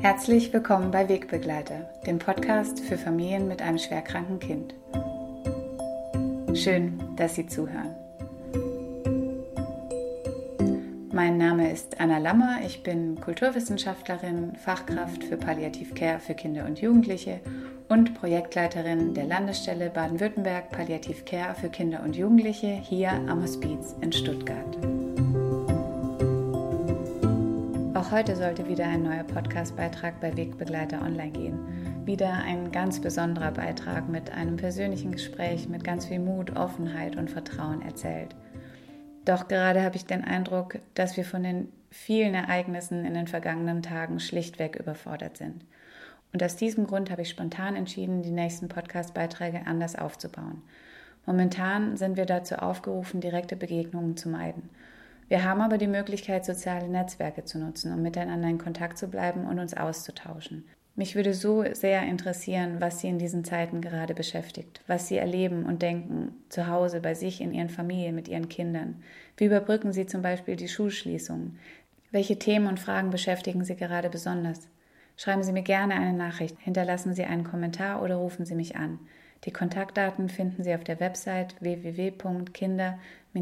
Herzlich willkommen bei Wegbegleiter, dem Podcast für Familien mit einem schwerkranken Kind. Schön, dass Sie zuhören. Mein Name ist Anna Lammer, ich bin Kulturwissenschaftlerin, Fachkraft für Palliativcare für Kinder und Jugendliche und Projektleiterin der Landesstelle Baden-Württemberg Palliativcare für Kinder und Jugendliche hier am Hospiz in Stuttgart. Auch heute sollte wieder ein neuer Podcast-Beitrag bei Wegbegleiter online gehen. Wieder ein ganz besonderer Beitrag mit einem persönlichen Gespräch mit ganz viel Mut, Offenheit und Vertrauen erzählt. Doch gerade habe ich den Eindruck, dass wir von den vielen Ereignissen in den vergangenen Tagen schlichtweg überfordert sind. Und aus diesem Grund habe ich spontan entschieden, die nächsten Podcast-Beiträge anders aufzubauen. Momentan sind wir dazu aufgerufen, direkte Begegnungen zu meiden. Wir haben aber die Möglichkeit, soziale Netzwerke zu nutzen, um miteinander in Kontakt zu bleiben und uns auszutauschen. Mich würde so sehr interessieren, was Sie in diesen Zeiten gerade beschäftigt, was Sie erleben und denken, zu Hause, bei sich, in Ihren Familien, mit Ihren Kindern. Wie überbrücken Sie zum Beispiel die Schulschließungen? Welche Themen und Fragen beschäftigen Sie gerade besonders? Schreiben Sie mir gerne eine Nachricht, hinterlassen Sie einen Kommentar oder rufen Sie mich an. Die Kontaktdaten finden Sie auf der Website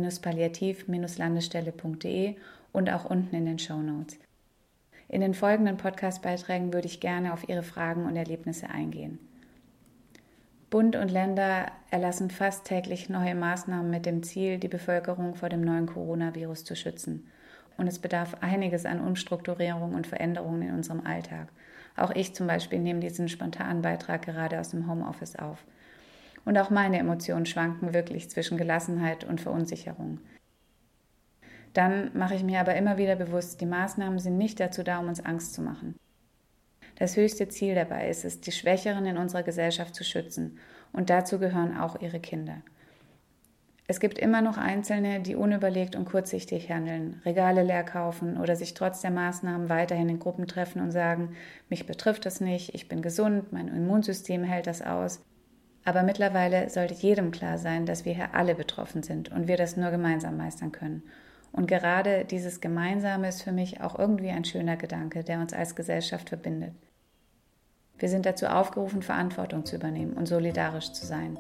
www.kinder-palliativ-landesstelle.de und auch unten in den Show Notes. In den folgenden Podcast-Beiträgen würde ich gerne auf Ihre Fragen und Erlebnisse eingehen. Bund und Länder erlassen fast täglich neue Maßnahmen mit dem Ziel, die Bevölkerung vor dem neuen Coronavirus zu schützen. Und es bedarf einiges an Umstrukturierung und Veränderungen in unserem Alltag. Auch ich zum Beispiel nehme diesen spontanen Beitrag gerade aus dem Homeoffice auf. Und auch meine Emotionen schwanken wirklich zwischen Gelassenheit und Verunsicherung. Dann mache ich mir aber immer wieder bewusst, die Maßnahmen sind nicht dazu da, um uns Angst zu machen. Das höchste Ziel dabei ist es, die Schwächeren in unserer Gesellschaft zu schützen. Und dazu gehören auch ihre Kinder. Es gibt immer noch Einzelne, die unüberlegt und kurzsichtig handeln, Regale leer kaufen oder sich trotz der Maßnahmen weiterhin in Gruppen treffen und sagen, mich betrifft das nicht, ich bin gesund, mein Immunsystem hält das aus. Aber mittlerweile sollte jedem klar sein, dass wir hier alle betroffen sind und wir das nur gemeinsam meistern können. Und gerade dieses Gemeinsame ist für mich auch irgendwie ein schöner Gedanke, der uns als Gesellschaft verbindet. Wir sind dazu aufgerufen, Verantwortung zu übernehmen und solidarisch zu sein.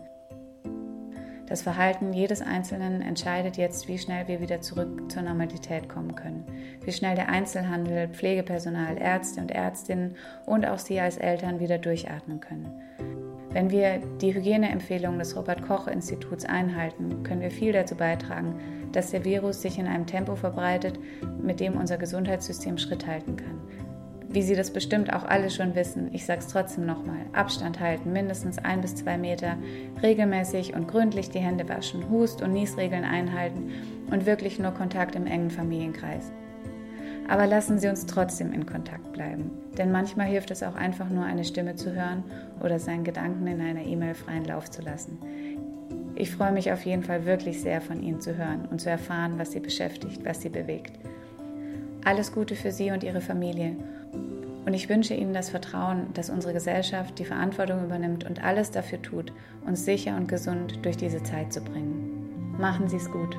Das Verhalten jedes Einzelnen entscheidet jetzt, wie schnell wir wieder zurück zur Normalität kommen können, wie schnell der Einzelhandel, Pflegepersonal, Ärzte und Ärztinnen und auch Sie als Eltern wieder durchatmen können. Wenn wir die Hygieneempfehlungen des Robert Koch Instituts einhalten, können wir viel dazu beitragen, dass der Virus sich in einem Tempo verbreitet, mit dem unser Gesundheitssystem Schritt halten kann. Wie Sie das bestimmt auch alle schon wissen, ich sage es trotzdem nochmal, Abstand halten, mindestens ein bis zwei Meter, regelmäßig und gründlich die Hände waschen, Hust- und Niesregeln einhalten und wirklich nur Kontakt im engen Familienkreis. Aber lassen Sie uns trotzdem in Kontakt bleiben, denn manchmal hilft es auch einfach nur, eine Stimme zu hören oder seinen Gedanken in einer E-Mail freien Lauf zu lassen. Ich freue mich auf jeden Fall wirklich sehr von Ihnen zu hören und zu erfahren, was Sie beschäftigt, was Sie bewegt. Alles Gute für Sie und Ihre Familie. Und ich wünsche Ihnen das Vertrauen, dass unsere Gesellschaft die Verantwortung übernimmt und alles dafür tut, uns sicher und gesund durch diese Zeit zu bringen. Machen Sie es gut.